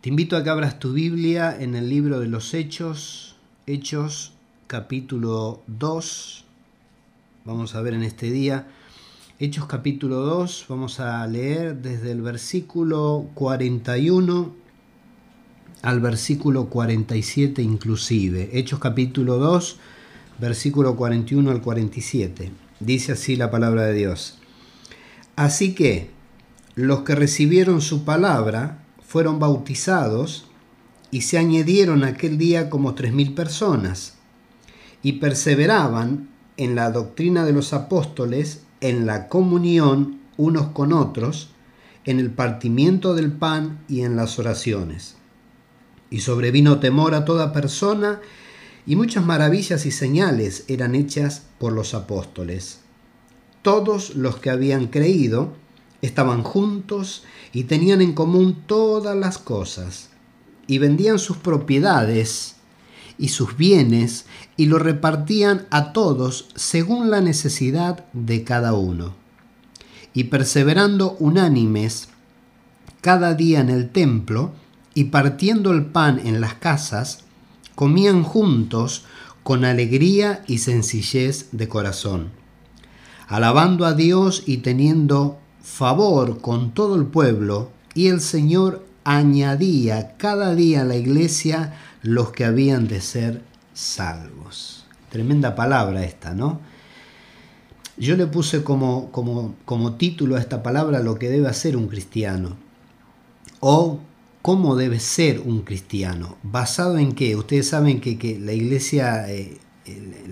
Te invito a que abras tu Biblia en el libro de los Hechos, Hechos capítulo 2. Vamos a ver en este día, Hechos capítulo 2, vamos a leer desde el versículo 41 al versículo 47 inclusive. Hechos capítulo 2, versículo 41 al 47. Dice así la palabra de Dios. Así que los que recibieron su palabra, fueron bautizados y se añadieron aquel día como tres mil personas y perseveraban en la doctrina de los apóstoles, en la comunión unos con otros, en el partimiento del pan y en las oraciones. Y sobrevino temor a toda persona, y muchas maravillas y señales eran hechas por los apóstoles. Todos los que habían creído estaban juntos y tenían en común todas las cosas, y vendían sus propiedades y sus bienes y lo repartían a todos según la necesidad de cada uno. Y perseverando unánimes cada día en el templo y partiendo el pan en las casas, comían juntos con alegría y sencillez de corazón, alabando a Dios y teniendo favor con todo el pueblo y el Señor añadía cada día a la iglesia los que habían de ser salvos. Tremenda palabra esta, ¿no? Yo le puse como, como, como título a esta palabra lo que debe hacer un cristiano. O cómo debe ser un cristiano. ¿Basado en qué? Ustedes saben que, que la iglesia... Eh,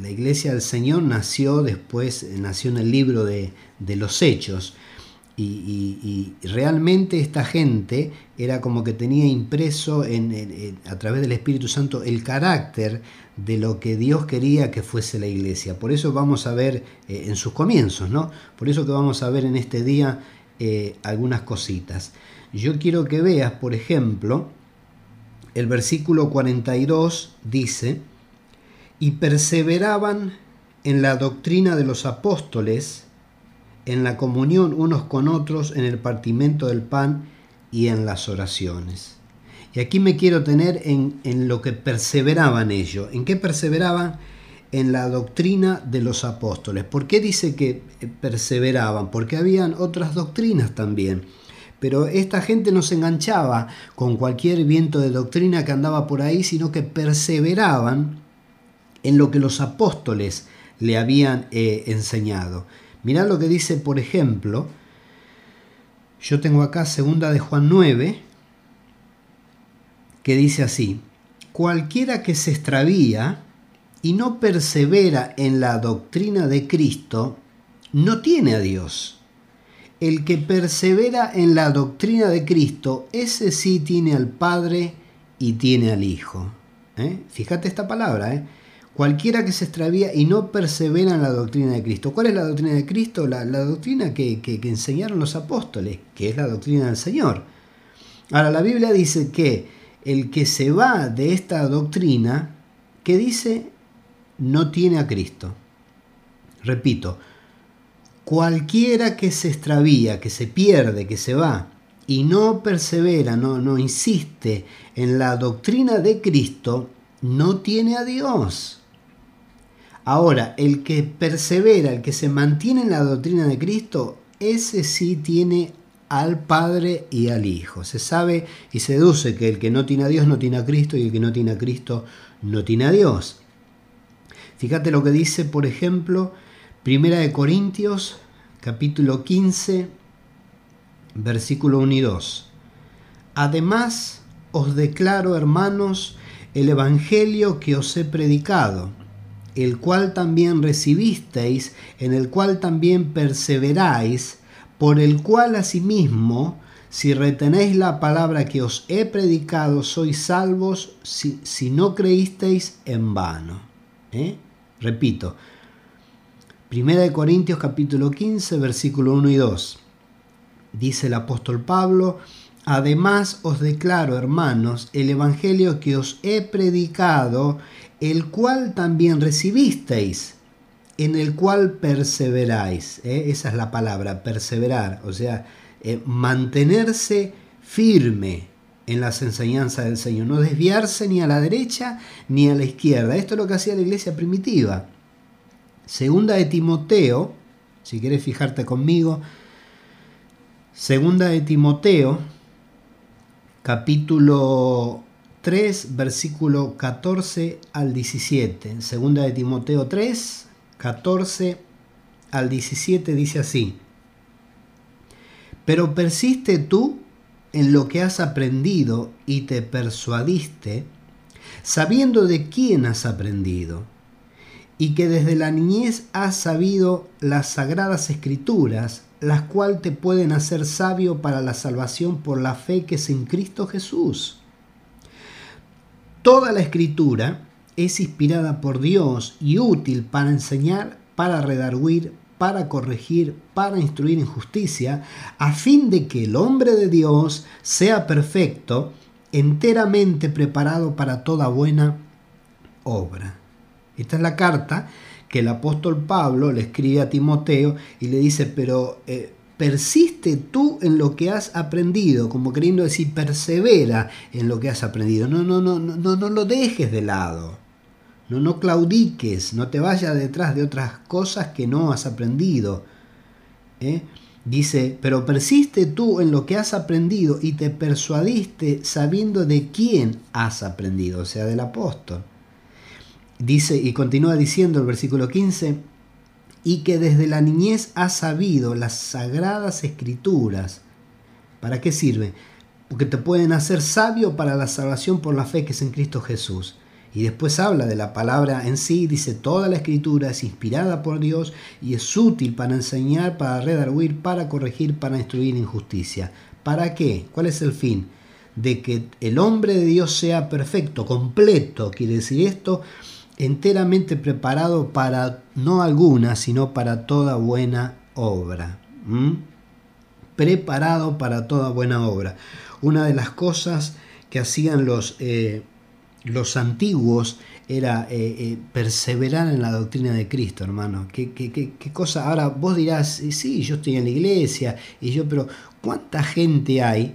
la iglesia del Señor nació después, nació en el libro de, de los Hechos, y, realmente esta gente era como que tenía impreso en, a través del Espíritu Santo el carácter de lo que Dios quería que fuese la iglesia. Por eso vamos a ver eh, en sus comienzos, ¿no? Por eso que vamos a ver en este día eh, algunas cositas. Yo quiero que veas, por ejemplo, el versículo 42 dice, y perseveraban en la doctrina de los apóstoles, en la comunión unos con otros, en el partimento del pan y en las oraciones. Y aquí me quiero tener en, en lo que perseveraban ellos. ¿En qué perseveraban? En la doctrina de los apóstoles. ¿Por qué dice que eh, perseveraban? Porque habían otras doctrinas también. Pero esta gente no se enganchaba con cualquier viento de doctrina que andaba por ahí, sino que perseveraban en lo que los apóstoles le habían eh, enseñado. Mirá lo que dice, por ejemplo, yo tengo acá segunda de Juan 9, que dice así, cualquiera que se extravía y no persevera en la doctrina de Cristo, no tiene a Dios. El que persevera en la doctrina de Cristo, ese sí tiene al Padre y tiene al Hijo. ¿Eh? Fíjate esta palabra, ¿eh? Cualquiera que se extravía y no persevera en la doctrina de Cristo. ¿Cuál es la doctrina de Cristo? La, doctrina que, enseñaron los apóstoles, que es la doctrina del Señor. Ahora, la Biblia dice que el que se va de esta doctrina, que dice, no tiene a Cristo. Repito, cualquiera que se extravía, que se pierde, que se va, y no persevera, no, no insiste en la doctrina de Cristo, no tiene a Dios. Ahora, el que persevera, el que se mantiene en la doctrina de Cristo, ese sí tiene al Padre y al Hijo. Se sabe y se deduce que el que no tiene a Dios no tiene a Cristo y el que no tiene a Cristo no tiene a Dios. Fíjate lo que dice, por ejemplo, Primera de Corintios, capítulo 15, versículo 1 y 2. Además, os declaro, hermanos, el Evangelio que os he predicado el cual también recibisteis, en el cual también perseveráis, por el cual asimismo, si retenéis la palabra que os he predicado, sois salvos si, no creísteis en vano. ¿Eh? Repito, 1 Corintios capítulo 15, versículo 1 y 2. Dice el apóstol Pablo, Además os declaro, hermanos, el Evangelio que os he predicado, el cual también recibisteis, en el cual perseveráis. ¿eh? Esa es la palabra, perseverar, o sea, eh, mantenerse firme en las enseñanzas del Señor, no desviarse ni a la derecha ni a la izquierda. Esto es lo que hacía la iglesia primitiva. Segunda de Timoteo, si quieres fijarte conmigo, segunda de Timoteo, capítulo 3, versículo 14 al 17. Segunda de Timoteo 3, 14 al 17 dice así. Pero persiste tú en lo que has aprendido y te persuadiste, sabiendo de quién has aprendido, y que desde la niñez has sabido las sagradas escrituras, las cuales te pueden hacer sabio para la salvación por la fe que es en Cristo Jesús. Toda la escritura es inspirada por Dios y útil para enseñar, para redarguir, para corregir, para instruir en justicia, a fin de que el hombre de Dios sea perfecto, enteramente preparado para toda buena obra. Esta es la carta que el apóstol Pablo le escribe a Timoteo y le dice, pero eh, persiste tú en lo que has aprendido, como queriendo decir, persevera en lo que has aprendido. No, no, no, no, no lo dejes de lado. No, no claudiques, no te vayas detrás de otras cosas que no has aprendido. ¿eh? Dice, pero persiste tú en lo que has aprendido y te persuadiste sabiendo de quién has aprendido, o sea, del apóstol. Dice, y continúa diciendo el versículo 15, y que desde la niñez has sabido las sagradas escrituras. ¿Para qué sirve? Porque te pueden hacer sabio para la salvación por la fe que es en Cristo Jesús. Y después habla de la palabra en sí, dice, toda la escritura es inspirada por Dios y es útil para enseñar, para redarguir, para corregir, para instruir en justicia. ¿Para qué? ¿Cuál es el fin? De que el hombre de Dios sea perfecto, completo, quiere decir esto, enteramente preparado para no alguna, sino para toda buena obra. Preparado para toda buena obra. Una de las cosas que hacían los... Eh, los antiguos era eh, eh, perseverar en la doctrina de Cristo, hermano. ¿Qué, qué, qué, cosa? Ahora vos dirás, sí, yo estoy en la iglesia, y yo, pero ¿cuánta gente hay,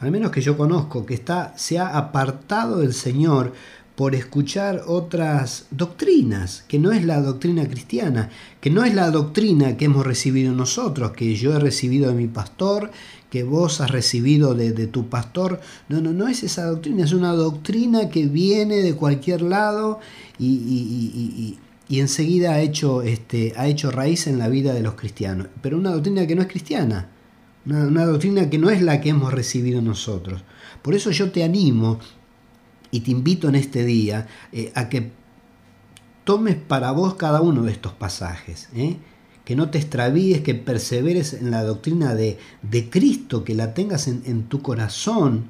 al menos que yo conozco, que está, se ha apartado del Señor por escuchar otras doctrinas, que no es la doctrina cristiana, que no es la doctrina que hemos recibido nosotros, que yo he recibido de mi pastor, que vos has recibido de, tu pastor. No, no, no es esa doctrina, es una doctrina que viene de cualquier lado y, enseguida ha hecho, este, ha hecho raíz en la vida de los cristianos. Pero una doctrina que no es cristiana, una, una doctrina que no es la que hemos recibido nosotros. Por eso yo te animo y te invito en este día eh, a que tomes para vos cada uno de estos pasajes. ¿eh? Que no te extravíes, que perseveres en la doctrina de, de Cristo, que la tengas en, tu corazón,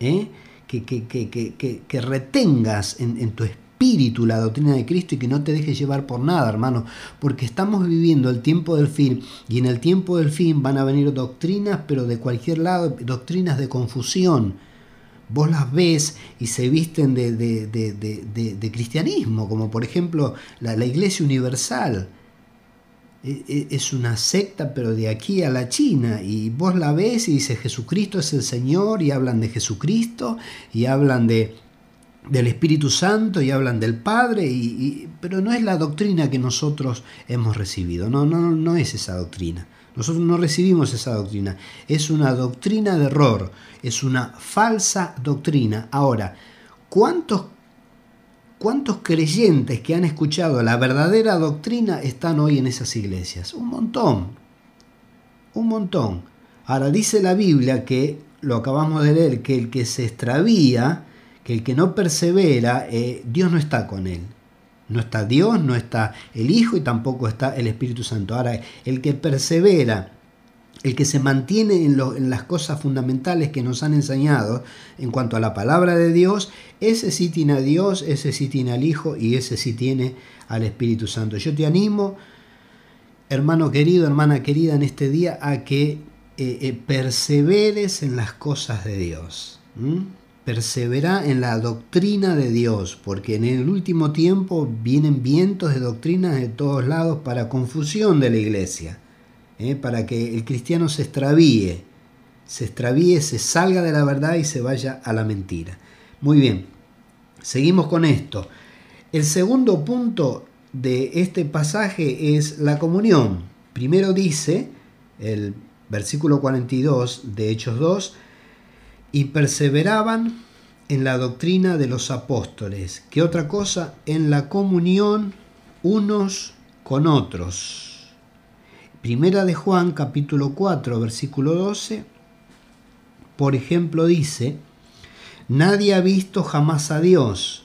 ¿eh? que, que, que, que, retengas en, en tu espíritu la doctrina de Cristo y que no te dejes llevar por nada, hermano, porque estamos viviendo el tiempo del fin y en el tiempo del fin van a venir doctrinas, pero de cualquier lado, doctrinas de confusión vos las ves y se visten de, cristianismo, como por ejemplo la, Iglesia Universal. E, e, es una secta, pero de aquí a la China, y vos la ves y dices Jesucristo es el Señor, y hablan de Jesucristo, y hablan de, del Espíritu Santo, y hablan del Padre, y, pero no es la doctrina que nosotros hemos recibido, no, no, no es esa doctrina. Nosotros no recibimos esa doctrina. Es una doctrina de error, es una falsa doctrina. Ahora, ¿cuántos, cuántos creyentes que han escuchado la verdadera doctrina están hoy en esas iglesias? Un montón, un montón. Ahora dice la Biblia que, lo acabamos de leer, que el que se extravía, que el que no persevera, eh, Dios no está con él. No está Dios, no está el Hijo y tampoco está el Espíritu Santo. Ahora, el que persevera, el que se mantiene en, las cosas fundamentales que nos han enseñado en cuanto a la palabra de Dios, ese sí tiene a Dios, ese sí tiene al Hijo y ese sí tiene al Espíritu Santo. Yo te animo, hermano querido, hermana querida, en este día a que eh, eh, perseveres en las cosas de Dios persevera en la doctrina de Dios, porque en el último tiempo vienen vientos de doctrinas de todos lados para confusión de la iglesia, ¿eh? para que el cristiano se extravíe, se extravíe, se salga de la verdad y se vaya a la mentira. Muy bien, seguimos con esto. El segundo punto de este pasaje es la comunión. Primero dice el versículo 42 de Hechos 2, y perseveraban en la doctrina de los apóstoles. ¿Qué otra cosa? En la comunión unos con otros. Primera de Juan capítulo 4 versículo 12, por ejemplo, dice, Nadie ha visto jamás a Dios.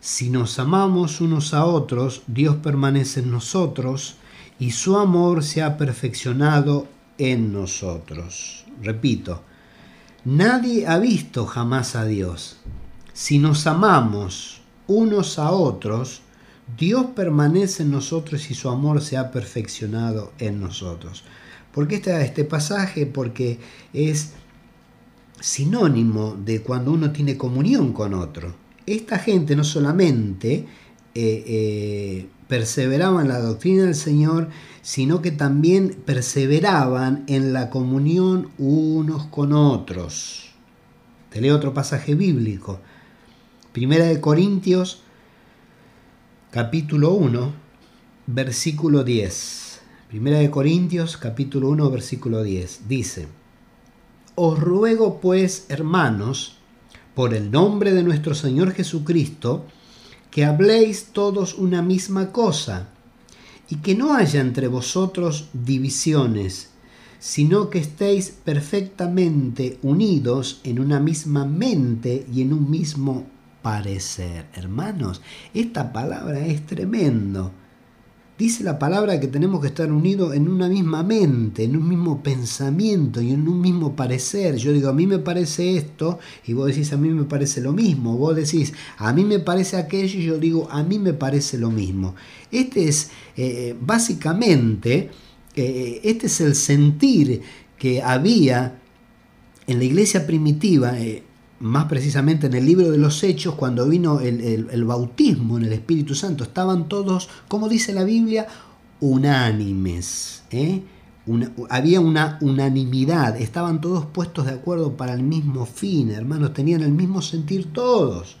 Si nos amamos unos a otros, Dios permanece en nosotros y su amor se ha perfeccionado en nosotros. Repito, nadie ha visto jamás a Dios. Si nos amamos unos a otros, Dios permanece en nosotros y su amor se ha perfeccionado en nosotros. ¿Por qué está este pasaje? Porque es sinónimo de cuando uno tiene comunión con otro. Esta gente no solamente eh, eh, perseveraban en la doctrina del Señor, sino que también perseveraban en la comunión unos con otros. Te leo otro pasaje bíblico. Primera de Corintios, capítulo 1, versículo 10. Primera de Corintios, capítulo 1, versículo 10. Dice, Os ruego pues, hermanos, por el nombre de nuestro Señor Jesucristo, que habléis todos una misma cosa, y que no haya entre vosotros divisiones, sino que estéis perfectamente unidos en una misma mente y en un mismo parecer. Hermanos, esta palabra es tremendo. Dice la palabra que tenemos que estar unidos en una misma mente, en un mismo pensamiento y en un mismo parecer. Yo digo, a mí me parece esto y vos decís, a mí me parece lo mismo. Vos decís, a mí me parece aquello y yo digo, a mí me parece lo mismo. Este es eh, básicamente, eh, este es el sentir que había en la iglesia primitiva. Eh, más precisamente en el libro de los Hechos, cuando vino el, bautismo en el Espíritu Santo, estaban todos, como dice la Biblia, unánimes. ¿eh? había una unanimidad, estaban todos puestos de acuerdo para el mismo fin, hermanos, tenían el mismo sentir todos.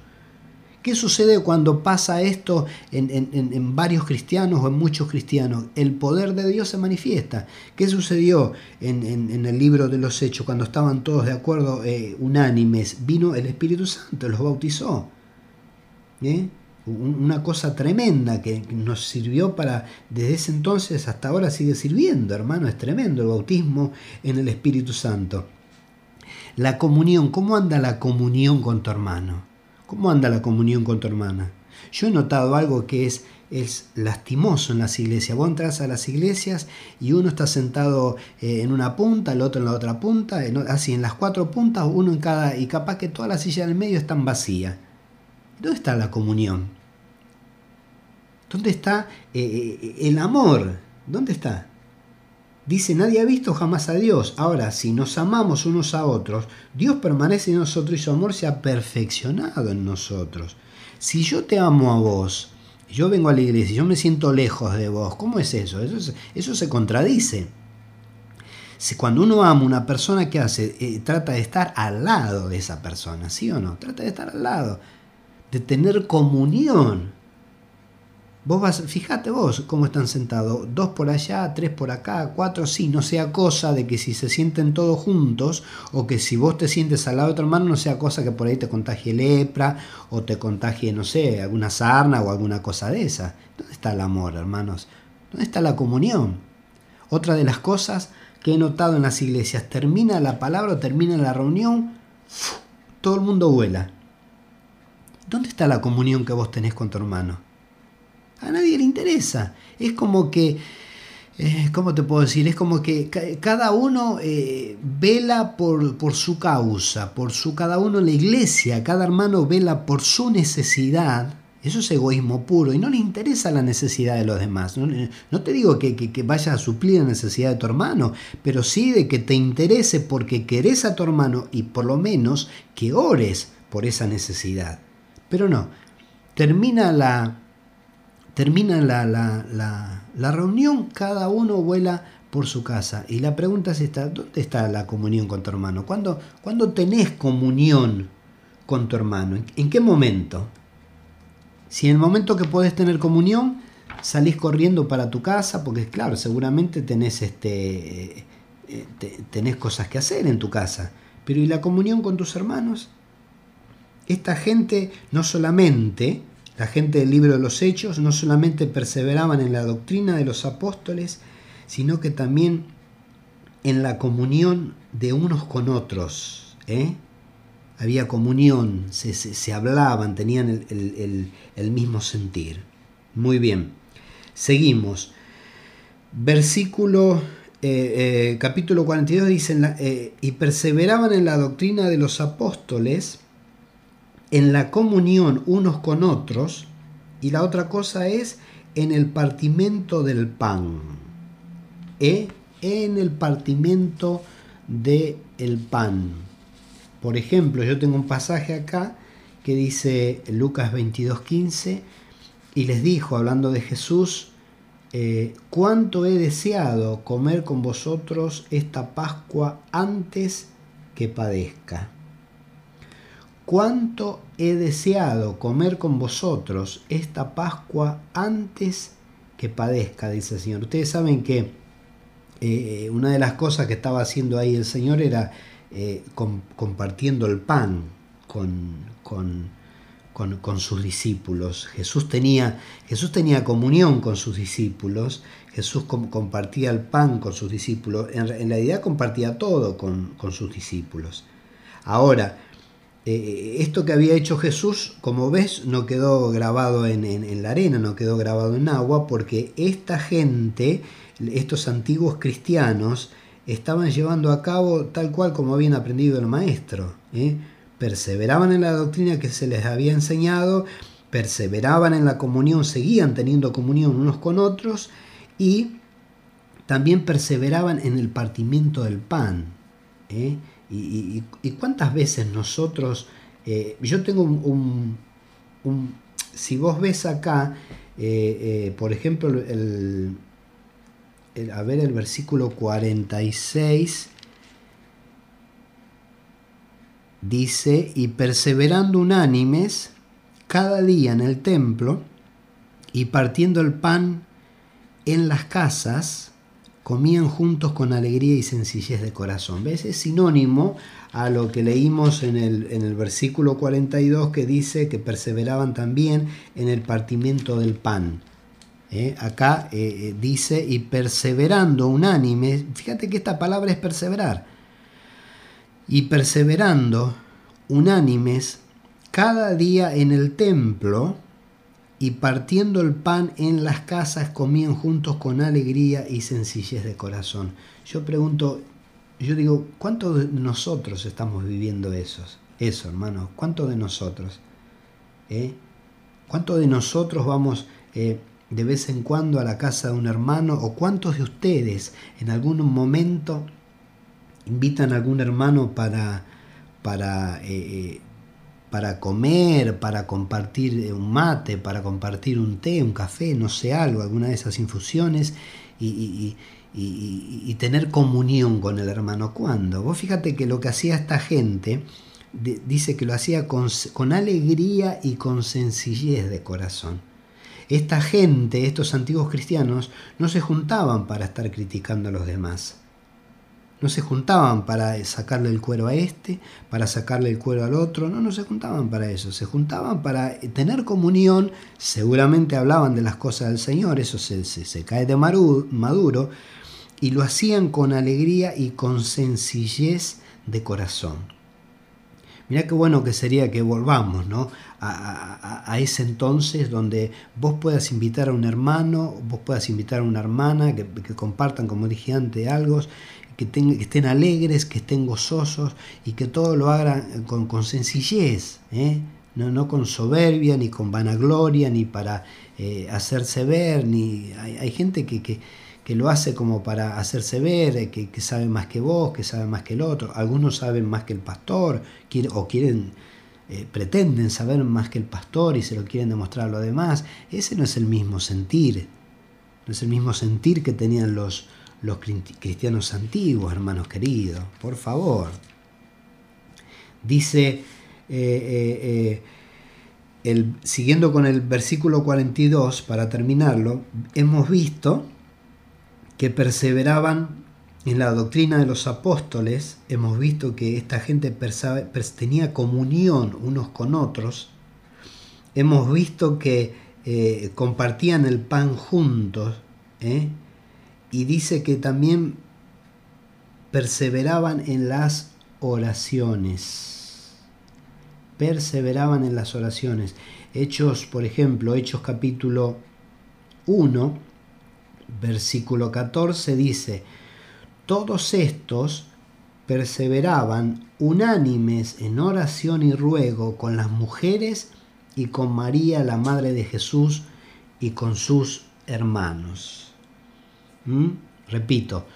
¿Qué sucede cuando pasa esto en, varios cristianos o en muchos cristianos? El poder de Dios se manifiesta. ¿Qué sucedió en, el libro de los Hechos cuando estaban todos de acuerdo, eh, unánimes? Vino el Espíritu Santo, los bautizó. ¿Eh? Una cosa tremenda que nos sirvió para, desde ese entonces hasta ahora sigue sirviendo, hermano, es tremendo el bautismo en el Espíritu Santo. La comunión, ¿cómo anda la comunión con tu hermano? ¿Cómo anda la comunión con tu hermana? Yo he notado algo que es, es lastimoso en las iglesias. Vos entras a las iglesias y uno está sentado eh, en una punta, el otro en la otra punta, así en las cuatro puntas, uno en cada, y capaz que todas las sillas del medio están vacías. ¿Dónde está la comunión? ¿Dónde está eh, eh, el amor? ¿Dónde está? Dice, nadie ha visto jamás a Dios. Ahora, si nos amamos unos a otros, Dios permanece en nosotros y su amor se ha perfeccionado en nosotros. Si yo te amo a vos, yo vengo a la iglesia y yo me siento lejos de vos, ¿cómo es eso? Eso, se contradice. Si cuando uno ama a una persona, ¿qué hace? Eh, trata de estar al lado de esa persona, ¿sí o no? Trata de estar al lado, de tener comunión. Vos vas, fíjate vos cómo están sentados, dos por allá, tres por acá, cuatro, sí, no sea cosa de que si se sienten todos juntos o que si vos te sientes al lado de otro hermano no sea cosa que por ahí te contagie lepra o te contagie, no sé, alguna sarna o alguna cosa de esa. ¿Dónde está el amor, hermanos? ¿Dónde está la comunión? Otra de las cosas que he notado en las iglesias, termina la palabra, termina la reunión, todo el mundo vuela. ¿Dónde está la comunión que vos tenés con tu hermano? A nadie le interesa. Es como que, eh, ¿cómo te puedo decir? Es como que cada uno eh, vela por, por, su causa, por su cada uno en la iglesia, cada hermano vela por su necesidad. Eso es egoísmo puro y no le interesa la necesidad de los demás. No, te digo que, que, que vayas a suplir la necesidad de tu hermano, pero sí de que te interese porque querés a tu hermano y por lo menos que ores por esa necesidad. Pero no, termina la, termina la, la, reunión, cada uno vuela por su casa. Y la pregunta es esta, ¿dónde está la comunión con tu hermano? ¿Cuándo, ¿cuándo tenés comunión con tu hermano? ¿En qué momento? Si en el momento que podés tener comunión, salís corriendo para tu casa, porque claro, seguramente tenés, este, eh, tenés cosas que hacer en tu casa. Pero ¿y la comunión con tus hermanos? Esta gente no solamente, la gente del libro de los Hechos, no solamente perseveraban en la doctrina de los apóstoles, sino que también en la comunión de unos con otros. ¿eh? Había comunión, se, hablaban, tenían el mismo sentir. Muy bien. Seguimos. Versículo, eh, eh, capítulo 42 dice, eh, y perseveraban en la doctrina de los apóstoles, en la comunión unos con otros, y la otra cosa es en el partimento del pan. En el partimento del pan. Por ejemplo, yo tengo un pasaje acá que dice Lucas 22:15, y les dijo, hablando de Jesús, eh, cuánto he deseado comer con vosotros esta Pascua antes que padezca. Cuánto he deseado comer con vosotros esta Pascua antes que padezca, dice el Señor. Ustedes saben que eh, una de las cosas que estaba haciendo ahí el Señor era eh, compartiendo el pan con, con con, sus discípulos. Jesús tenía, Jesús tenía comunión con sus discípulos, Jesús compartía el pan con sus discípulos, en, realidad compartía todo con, sus discípulos. Ahora, eh, esto que había hecho Jesús, como ves, no quedó grabado en, la arena, no quedó grabado en agua, porque esta gente, estos antiguos cristianos, estaban llevando a cabo tal cual como habían aprendido el maestro. ¿eh? perseveraban en la doctrina que se les había enseñado, perseveraban en la comunión, seguían teniendo comunión unos con otros y también perseveraban en el partimiento del pan. ¿eh? Y, cuántas veces nosotros, eh, yo tengo un, si vos ves acá, eh, por ejemplo, el, a ver el versículo 46, dice, y perseverando unánimes cada día en el templo y partiendo el pan en las casas, comían juntos con alegría y sencillez de corazón. ¿Ves? Es sinónimo a lo que leímos en el, en el versículo 42 que dice que perseveraban también en el partimiento del pan. ¿Eh? Acá eh, eh, dice, y perseverando unánimes, fíjate que esta palabra es perseverar, y perseverando unánimes cada día en el templo y partiendo el pan en las casas comían juntos con alegría y sencillez de corazón. Yo pregunto, yo digo, ¿cuántos de nosotros estamos viviendo esos? Eso, hermano, ¿cuántos de nosotros? ¿Eh? ¿Cuántos de nosotros vamos eh, de vez en cuando a la casa de un hermano? ¿O cuántos de ustedes en algún momento invitan a algún hermano para, para, eh, eh, para comer, para compartir un mate, para compartir un té, un café, no sé, algo, alguna de esas infusiones y, tener comunión con el hermano. ¿Cuándo? Vos fíjate que lo que hacía esta gente, dice que lo hacía con alegría y con sencillez de corazón. Esta gente, estos antiguos cristianos, no se juntaban para estar criticando a los demás no se juntaban para sacarle el cuero a este, para sacarle el cuero al otro, no, no se juntaban para eso, se juntaban para tener comunión, seguramente hablaban de las cosas del Señor, eso se, se, cae de maduro, y lo hacían con alegría y con sencillez de corazón. Mirá qué bueno que sería que volvamos ¿no? a, ese entonces donde vos puedas invitar a un hermano, vos puedas invitar a una hermana, que, que compartan, como dije antes, algo, que, estén alegres, que estén gozosos y que todo lo hagan con, sencillez, ¿eh? no, con soberbia, ni con vanagloria, ni para eh, hacerse ver, ni hay, gente que, lo hace como para hacerse ver, eh, que, sabe más que vos, que sabe más que el otro, algunos saben más que el pastor, o quieren, pretenden saber más que el pastor y se lo quieren demostrar a los demás, ese no es el mismo sentir, no es el mismo sentir que tenían los, los cristianos antiguos, hermanos queridos, por favor. Dice, eh, eh, eh, siguiendo con el versículo 42, para terminarlo, hemos visto que perseveraban en la doctrina de los apóstoles, hemos visto que esta gente tenía comunión unos con otros, hemos visto que compartían el pan juntos, y dice que también perseveraban en las oraciones. Perseveraban en las oraciones. Hechos, por ejemplo, Hechos capítulo 1, versículo 14 dice, todos estos perseveraban unánimes en oración y ruego con las mujeres y con María, la Madre de Jesús, y con sus hermanos. ¿Mm? Repito,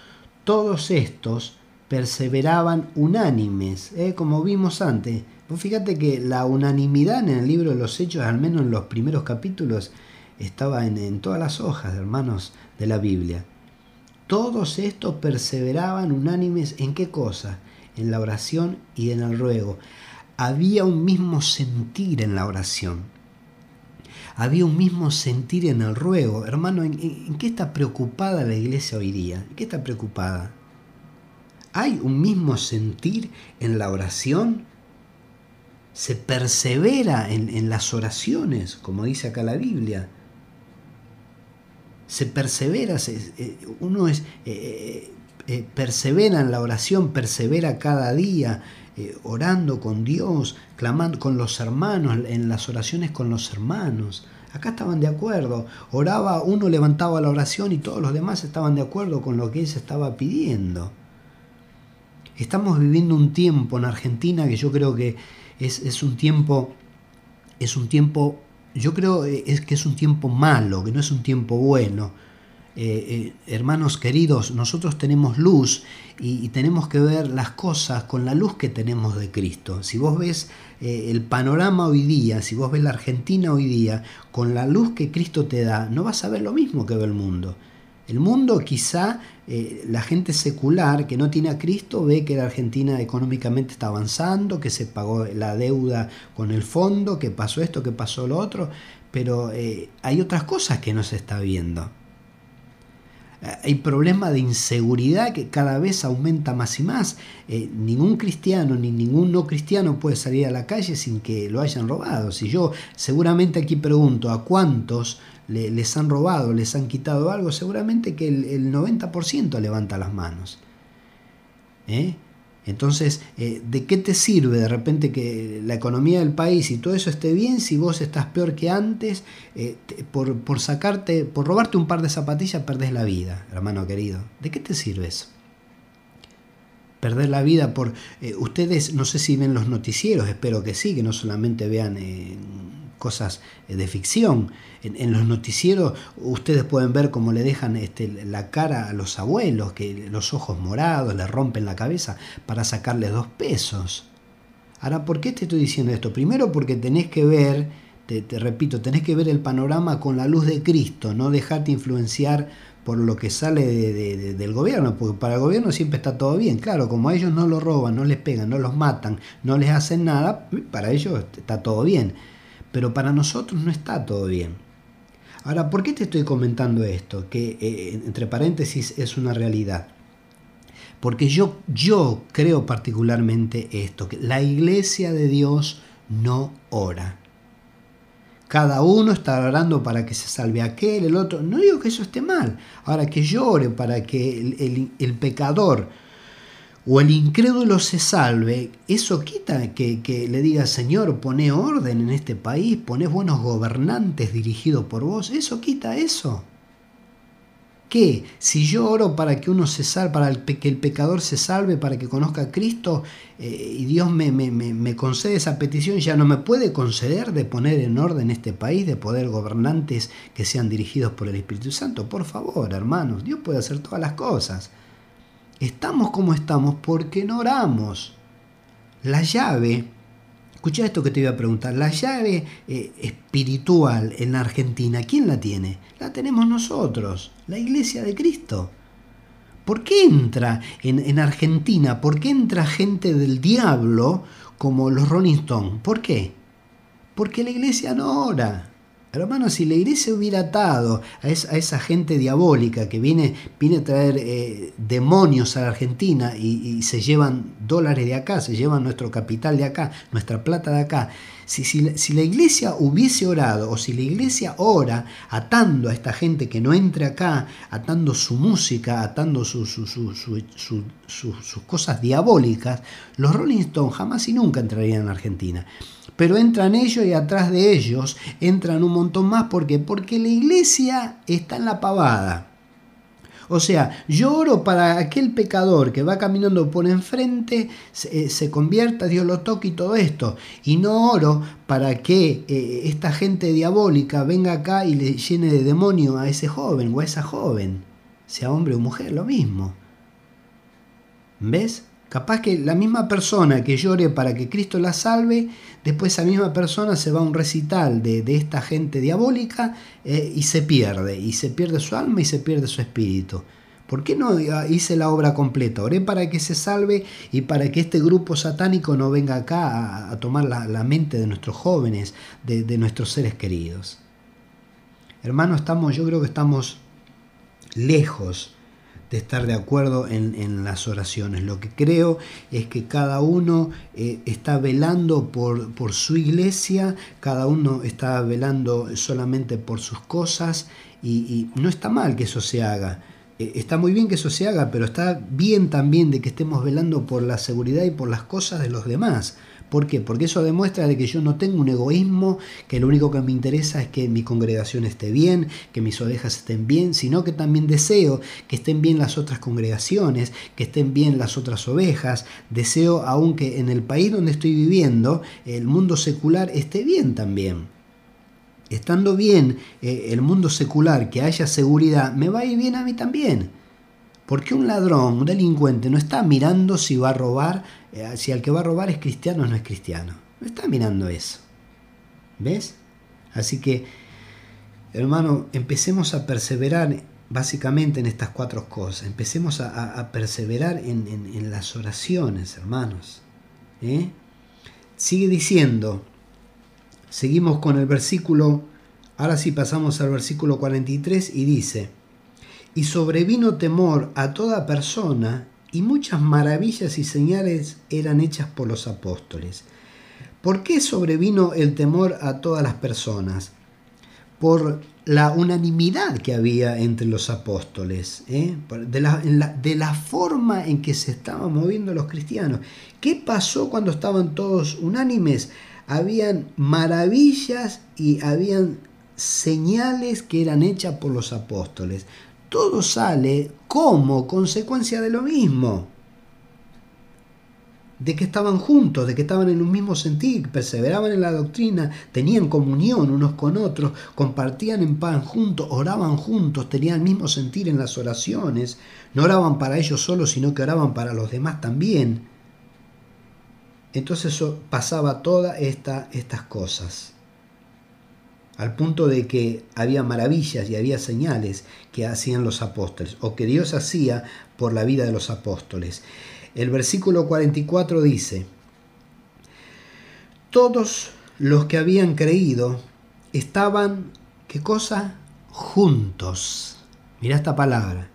todos estos perseveraban unánimes, ¿eh? como vimos antes. fíjate que la unanimidad en el libro de los Hechos, al menos en los primeros capítulos, estaba en, en todas las hojas, hermanos, de la Biblia. Todos estos perseveraban unánimes en qué cosa? En la oración y en el ruego. Había un mismo sentir en la oración había un mismo sentir en el ruego. Hermano, ¿en, qué está preocupada la iglesia hoy día? ¿En qué está preocupada? ¿Hay un mismo sentir en la oración? ¿Se persevera en, las oraciones, como dice acá la Biblia? Se persevera, eh, uno es, eh, eh, persevera en la oración, persevera cada día, orando con Dios, clamando con los hermanos, en las oraciones con los hermanos. Acá estaban de acuerdo. Oraba, uno levantaba la oración y todos los demás estaban de acuerdo con lo que él se estaba pidiendo. Estamos viviendo un tiempo en Argentina que yo creo que es, un tiempo, es un tiempo, yo creo es que es un tiempo malo, que no es un tiempo bueno eh, eh, hermanos queridos, nosotros tenemos luz y, tenemos que ver las cosas con la luz que tenemos de Cristo. Si vos ves eh, el panorama hoy día, si vos ves la Argentina hoy día, con la luz que Cristo te da, no vas a ver lo mismo que ve el mundo. El mundo quizá, la gente secular que no tiene a Cristo ve que la Argentina económicamente está avanzando, que se pagó la deuda con el fondo, que pasó esto, que pasó lo otro, pero hay otras cosas que no se está viendo hay problema de inseguridad que cada vez aumenta más y más. Eh, ningún cristiano ni ningún no cristiano puede salir a la calle sin que lo hayan robado. Si yo seguramente aquí pregunto a cuántos les han robado, les han quitado algo, seguramente que el, el 90% levanta las manos. ¿Eh? Entonces, eh, ¿de qué te sirve de repente que la economía del país y todo eso esté bien si vos estás peor que antes? Eh, por, sacarte, por robarte un par de zapatillas, perdés la vida, hermano querido. ¿De qué te sirve eso? Perder la vida por... Eh, ustedes, no sé si ven los noticieros, espero que sí, que no solamente vean cosas eh, de ficción. En, los noticieros ustedes pueden ver cómo le dejan este, la cara a los abuelos, que los ojos morados, le rompen la cabeza para sacarles dos pesos. Ahora, ¿por qué te estoy diciendo esto? Primero porque tenés que ver, te, repito, tenés que ver el panorama con la luz de Cristo, no dejarte influenciar por lo que sale del gobierno, porque para el gobierno siempre está todo bien. Claro, como a ellos no lo roban, no les pegan, no los matan, no les hacen nada, para ellos está todo bien pero para nosotros no está todo bien. Ahora, ¿por qué te estoy comentando esto? Que eh, entre paréntesis es una realidad. Porque yo, yo creo particularmente esto, que la iglesia de Dios no ora. Cada uno está orando para que se salve aquel, el otro. No digo que eso esté mal. Ahora que llore para que el, el pecador o el incrédulo se salve, eso quita que, le diga, Señor, pone orden en este país, pone buenos gobernantes dirigidos por vos, eso quita eso. ¿Qué? Si yo oro para que uno se salve, para que el pecador se salve, para que conozca a Cristo, eh, y Dios me, me, concede esa petición, ya no me puede conceder de poner en orden este país, de poder gobernantes que sean dirigidos por el Espíritu Santo. Por favor, hermanos, Dios puede hacer todas las cosas. Estamos como estamos porque no oramos. La llave, escucha esto que te voy a preguntar, la llave eh, espiritual en la Argentina, ¿quién la tiene? La tenemos nosotros, la iglesia de Cristo. ¿Por qué entra en, en Argentina? ¿Por qué entra gente del diablo como los Rolling Stones? ¿Por qué? Porque la iglesia no ora. Hermano, si la iglesia hubiera atado a esa, gente diabólica que viene, viene a traer eh, demonios a la Argentina y, se llevan dólares de acá, se llevan nuestro capital de acá, nuestra plata de acá, si, si, la iglesia hubiese orado o si la iglesia ora atando a esta gente que no entre acá, atando su música, atando sus cosas diabólicas, los Rolling Stones jamás y nunca entrarían en Argentina pero entran ellos y atrás de ellos entran un montón más. ¿Por qué? Porque la iglesia está en la pavada. O sea, yo oro para aquel pecador que va caminando por enfrente, se, eh, convierta, Dios lo toque y todo esto. Y no oro para que eh, esta gente diabólica venga acá y le llene de demonio a ese joven o a esa joven, sea hombre o mujer, lo mismo. ¿Ves? Capaz que la misma persona que llore para que Cristo la salve, después esa misma persona se va a un recital de, esta gente diabólica eh, y se pierde, y se pierde su alma y se pierde su espíritu. ¿Por qué no hice la obra completa? Oré para que se salve y para que este grupo satánico no venga acá a, tomar la, mente de nuestros jóvenes, de, de nuestros seres queridos. Hermano, estamos, yo creo que estamos lejos de estar de acuerdo en, las oraciones. Lo que creo es que cada uno eh, está velando por, por, su iglesia, cada uno está velando solamente por sus cosas y, no está mal que eso se haga. Eh, está muy bien que eso se haga, pero está bien también de que estemos velando por la seguridad y por las cosas de los demás. ¿Por qué? Porque eso demuestra de que yo no tengo un egoísmo, que lo único que me interesa es que mi congregación esté bien, que mis ovejas estén bien, sino que también deseo que estén bien las otras congregaciones, que estén bien las otras ovejas. Deseo, aunque en el país donde estoy viviendo, el mundo secular esté bien también. Estando bien eh, el mundo secular, que haya seguridad, me va a ir bien a mí también. Porque un ladrón, un delincuente, no está mirando si va a robar, eh, si al que va a robar es cristiano o no es cristiano. No está mirando eso. ¿Ves? Así que, hermano, empecemos a perseverar básicamente en estas cuatro cosas. Empecemos a, perseverar en, las oraciones, hermanos. ¿eh? Sigue diciendo, seguimos con el versículo, ahora sí pasamos al versículo 43 y dice, y sobrevino temor a toda persona, y muchas maravillas y señales eran hechas por los apóstoles. ¿Por qué sobrevino el temor a todas las personas? Por la unanimidad que había entre los apóstoles, ¿eh? de, la, de la forma en que se estaban moviendo los cristianos. ¿Qué pasó cuando estaban todos unánimes? Habían maravillas y habían señales que eran hechas por los apóstoles todo sale como consecuencia de lo mismo. De que estaban juntos, de que estaban en un mismo sentir, perseveraban en la doctrina, tenían comunión unos con otros, compartían en pan juntos, oraban juntos, tenían el mismo sentir en las oraciones, no oraban para ellos solos, sino que oraban para los demás también. Entonces pasaba todas estas cosas al punto de que había maravillas y había señales que hacían los apóstoles, o que Dios hacía por la vida de los apóstoles. El versículo 44 dice, todos los que habían creído estaban, ¿qué cosa? Juntos. Mira esta palabra.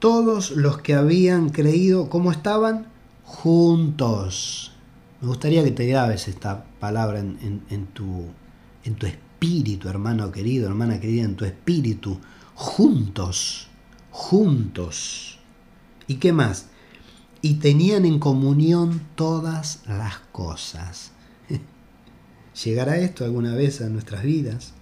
Todos los que habían creído, ¿cómo estaban? Juntos. Me gustaría que te grabes esta palabra en, en tu en tu espíritu, hermano querido, hermana querida, en tu espíritu, juntos, juntos. ¿Y qué más? Y tenían en comunión todas las cosas. ¿Llegará esto alguna vez a nuestras vidas?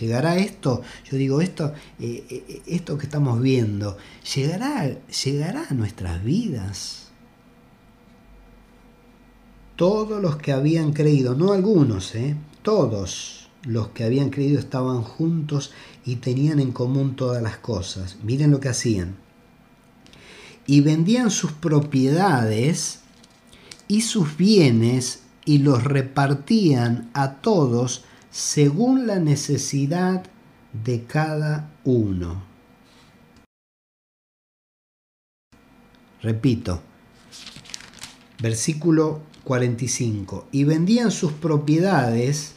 ¿Llegará esto? Yo digo, esto, eh, eh, esto que estamos viendo, ¿llegará, ¿llegará a nuestras vidas? Todos los que habían creído, no algunos, ¿eh? Todos los que habían creído estaban juntos y tenían en común todas las cosas. Miren lo que hacían. Y vendían sus propiedades y sus bienes y los repartían a todos según la necesidad de cada uno. Repito, versículo 45. Y vendían sus propiedades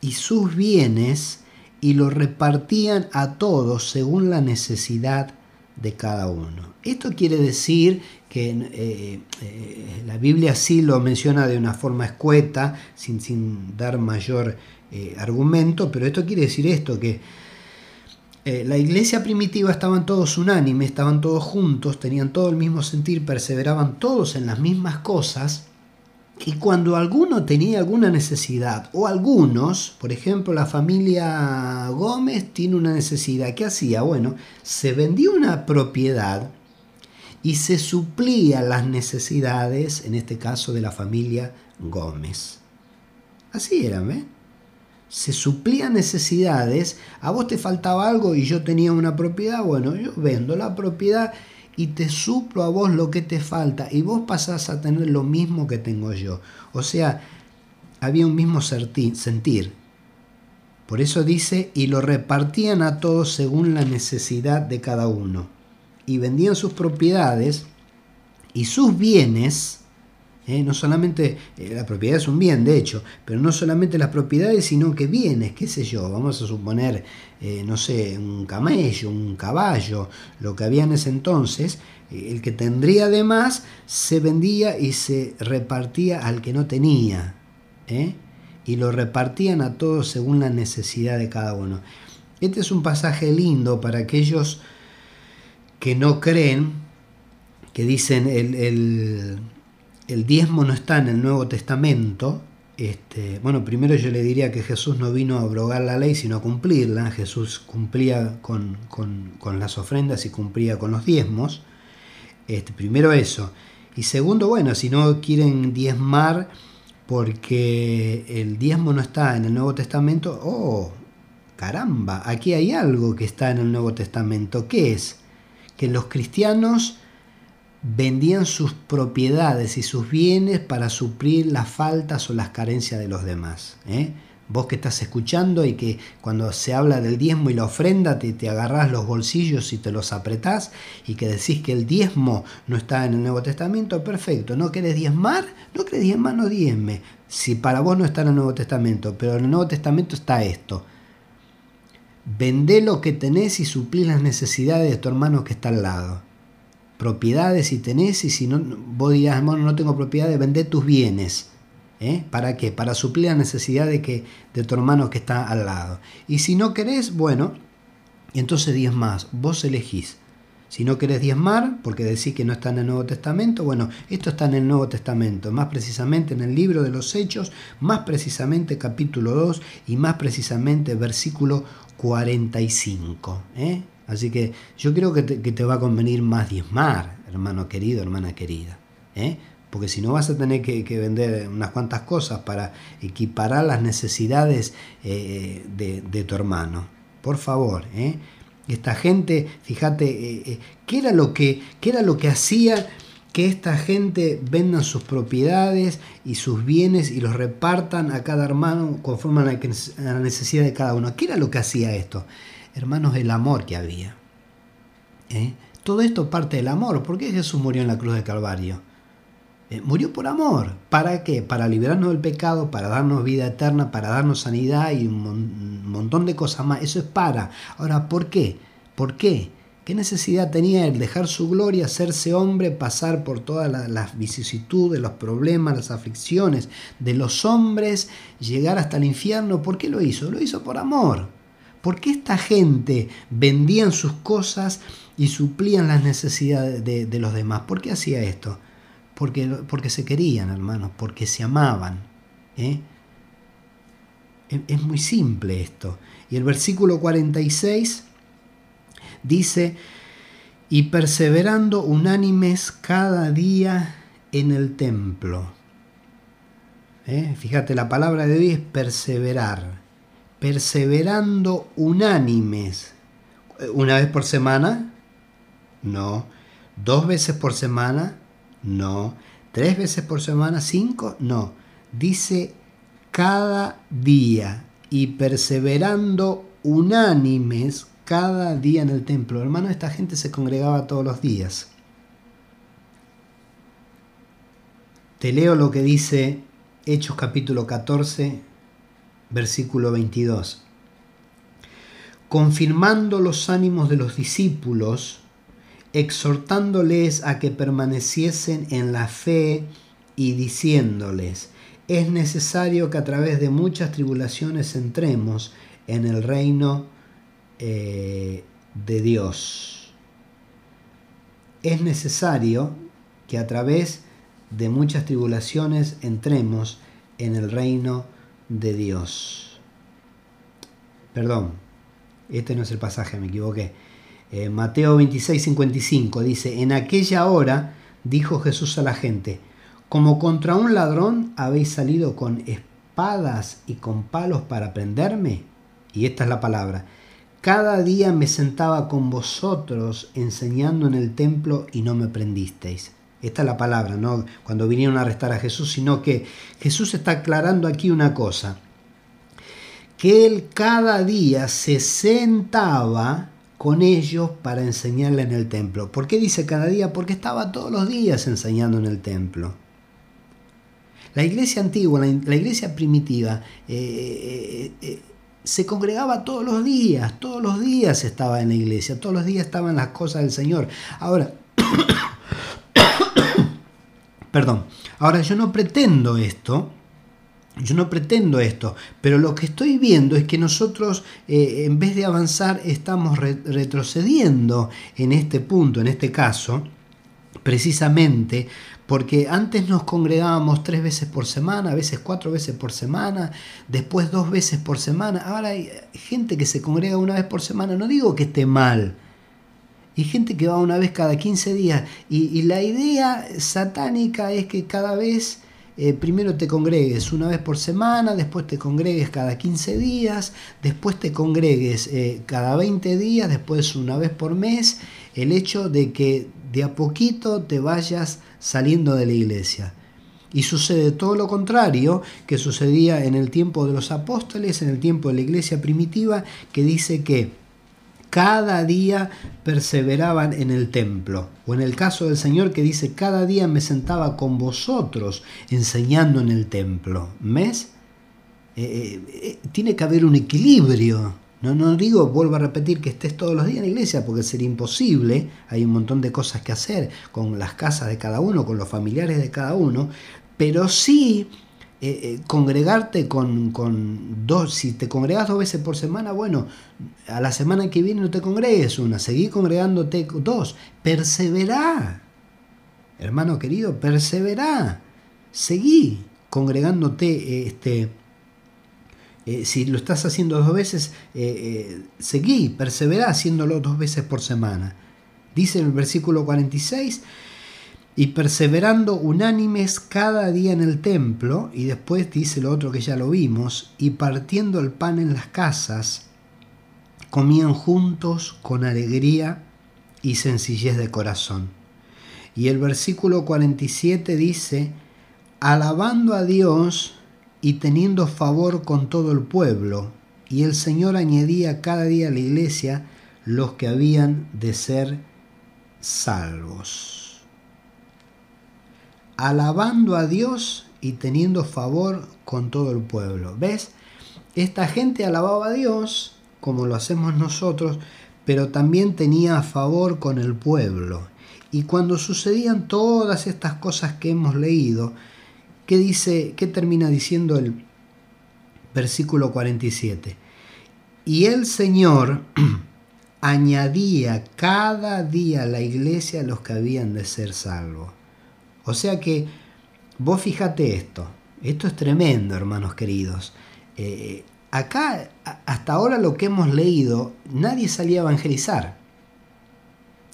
y sus bienes y lo repartían a todos según la necesidad de cada uno. Esto quiere decir que eh, eh, la Biblia sí lo menciona de una forma escueta, sin, sin dar mayor eh, argumento, pero esto quiere decir esto, que la iglesia primitiva estaban todos unánimes, estaban todos juntos, tenían todo el mismo sentir, perseveraban todos en las mismas cosas, y cuando alguno tenía alguna necesidad, o algunos, por ejemplo la familia Gómez tiene una necesidad, ¿qué hacía? Bueno, se vendía una propiedad y se suplía las necesidades, en este caso de la familia Gómez. Así era, ¿ves? Se suplían necesidades, a vos te faltaba algo y yo tenía una propiedad, bueno, yo vendo la propiedad y te suplo a vos lo que te falta y vos pasás a tener lo mismo que tengo yo. O sea, había un mismo sentir. Por eso dice, y lo repartían a todos según la necesidad de cada uno. Y vendían sus propiedades y sus bienes ¿eh? no solamente eh, la propiedad es un bien, de hecho, pero no solamente las propiedades, sino que bienes, qué sé yo, vamos a suponer, eh, no sé, un camello, un caballo, lo que había en ese entonces, el que tendría de más se vendía y se repartía al que no tenía, y lo repartían a todos según la necesidad de cada uno. Este es un pasaje lindo para aquellos que no creen, que dicen el diezmo no está en el Nuevo Testamento, este, bueno, primero yo le diría que Jesús no vino a abrogar la ley, sino a cumplirla. Jesús cumplía con, las ofrendas y cumplía con los diezmos. Este, primero eso. Y segundo, bueno, si no quieren diezmar porque el diezmo no está en el Nuevo Testamento, oh, caramba, aquí hay algo que está en el Nuevo Testamento. ¿Qué es? Que los cristianos vendían sus propiedades y sus bienes para suplir las faltas o las carencias de los demás. ¿eh? Vos que estás escuchando y que cuando se habla del diezmo y la ofrenda te, te agarrás los bolsillos y te los apretás y que decís que el diezmo no está en el Nuevo Testamento, perfecto. ¿No querés diezmar? No querés diezmar, no diezme. Si para vos no está en el Nuevo Testamento, pero en el Nuevo Testamento está esto. Vendé lo que tenés y suplí las necesidades de tu hermano que está al lado propiedades si tenés y si no, vos dirás, hermano, no tengo propiedades, vende tus bienes. ¿eh? ¿Para qué? Para suplir la necesidad de, que, de tu hermano que está al lado. Y si no querés, bueno, entonces diez más, vos elegís. Si no querés diezmar, porque decís que no está en el Nuevo Testamento, bueno, esto está en el Nuevo Testamento, más precisamente en el libro de los Hechos, más precisamente capítulo 2 y más precisamente versículo 45. ¿eh? Así que yo creo que te, va a convenir más diezmar, hermano querido, hermana querida. ¿eh? Porque si no vas a tener que, vender unas cuantas cosas para equiparar las necesidades eh, de, tu hermano. Por favor, ¿eh? esta gente, fíjate, ¿qué, era lo que, ¿qué era lo que hacía que esta gente vendan sus propiedades y sus bienes y los repartan a cada hermano conforme a la necesidad de cada uno? ¿Qué era lo que hacía esto? Hermanos, el amor que había. ¿Eh? Todo esto parte del amor. ¿Por qué Jesús murió en la cruz de Calvario? Eh, murió por amor. ¿Para qué? Para liberarnos del pecado, para darnos vida eterna, para darnos sanidad y un, montón de cosas más. Eso es para. Ahora, ¿por qué? ¿Por qué? ¿Qué necesidad tenía él dejar su gloria, hacerse hombre, pasar por todas las vicisitudes, los problemas, las aflicciones de los hombres, llegar hasta el infierno? ¿Por qué lo hizo? Lo hizo por amor. ¿Por qué esta gente vendían sus cosas y suplían las necesidades de, los demás? ¿Por qué hacía esto? Porque, porque se querían, hermanos, porque se amaban. ¿eh? Es muy simple esto. Y el versículo 46 dice, y perseverando unánimes cada día en el templo. ¿Eh? Fíjate, la palabra de hoy es perseverar perseverando unánimes. ¿Una vez por semana? No. ¿Dos veces por semana? No. ¿Tres veces por semana? ¿Cinco? No. Dice cada día y perseverando unánimes cada día en el templo. Hermano, esta gente se congregaba todos los días. Te leo lo que dice Hechos capítulo 14, versículo 22. Confirmando los ánimos de los discípulos, exhortándoles a que permaneciesen en la fe y diciéndoles, es necesario que a través de muchas tribulaciones entremos en el reino eh, de Dios. Es necesario que a través de muchas tribulaciones entremos en el reino de Dios. Perdón, este no es el pasaje, me equivoqué. Eh, Mateo 26, 55 dice, en aquella hora dijo Jesús a la gente, como contra un ladrón habéis salido con espadas y con palos para prenderme. Y esta es la palabra. Cada día me sentaba con vosotros enseñando en el templo y no me prendisteis. Esta es la palabra, no cuando vinieron a arrestar a Jesús, sino que Jesús está aclarando aquí una cosa. Que él cada día se sentaba con ellos para enseñarle en el templo. ¿Por qué dice cada día? Porque estaba todos los días enseñando en el templo. La iglesia antigua, la, iglesia primitiva, eh, eh, eh, se congregaba todos los días, todos los días estaba en la iglesia, todos los días estaban las cosas del Señor. Ahora, perdón, ahora yo no pretendo esto, yo no pretendo esto, pero lo que estoy viendo es que nosotros, en vez de avanzar, estamos retrocediendo en este punto, en este caso, precisamente porque antes nos congregábamos tres veces por semana, a veces cuatro veces por semana, después dos veces por semana. Ahora hay gente que se congrega una vez por semana, no digo que esté mal. Hay gente que va una vez cada 15 días y, la idea satánica es que cada vez eh, primero te congregues una vez por semana, después te congregues cada 15 días, después te congregues eh, cada 20 días, después una vez por mes. El hecho de que de a poquito te vayas saliendo de la iglesia. Y sucede todo lo contrario que sucedía en el tiempo de los apóstoles, en el tiempo de la iglesia primitiva, que dice que cada día perseveraban en el templo. O en el caso del Señor que dice, cada día me sentaba con vosotros enseñando en el templo. ¿Mes? Eh, eh, eh, tiene que haber un equilibrio no, no digo, vuelvo a repetir, que estés todos los días en la iglesia, porque sería imposible, hay un montón de cosas que hacer con las casas de cada uno, con los familiares de cada uno, pero sí eh, eh, congregarte con, con, dos, si te congregas dos veces por semana, bueno, a la semana que viene no te congregues una, seguí congregándote dos, perseverá, hermano querido, perseverá, seguí congregándote este, eh, si lo estás haciendo dos veces, seguí, perseverá haciéndolo dos veces por semana. Dice en el versículo 46, y perseverando unánimes cada día en el templo, y después dice lo otro que ya lo vimos, y partiendo el pan en las casas, comían juntos con alegría y sencillez de corazón. Y el versículo 47 dice, alabando a Dios, y teniendo favor con todo el pueblo, y el Señor añadía cada día a la iglesia los que habían de ser salvos. Alabando a Dios y teniendo favor con todo el pueblo. ¿Ves? Esta gente alababa a Dios, como lo hacemos nosotros, pero también tenía favor con el pueblo. Y cuando sucedían todas estas cosas que hemos leído, ¿Qué dice, qué termina diciendo el versículo 47? Y el Señor añadía cada día a la iglesia a los que habían de ser salvos. O sea que vos fíjate esto, esto es tremendo, hermanos queridos. Eh, acá, hasta ahora lo que hemos leído, nadie salía a evangelizar.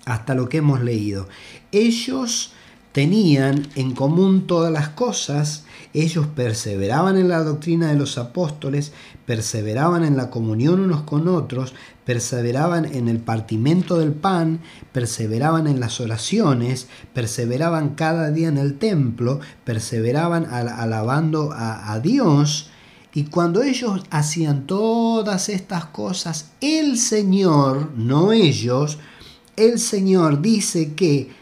Hasta lo que hemos leído. Ellos tenían en común todas las cosas, ellos perseveraban en la doctrina de los apóstoles, perseveraban en la comunión unos con otros, perseveraban en el partimento del pan, perseveraban en las oraciones, perseveraban cada día en el templo, perseveraban alabando a, a Dios. Y cuando ellos hacían todas estas cosas, el Señor, no ellos, el Señor dice que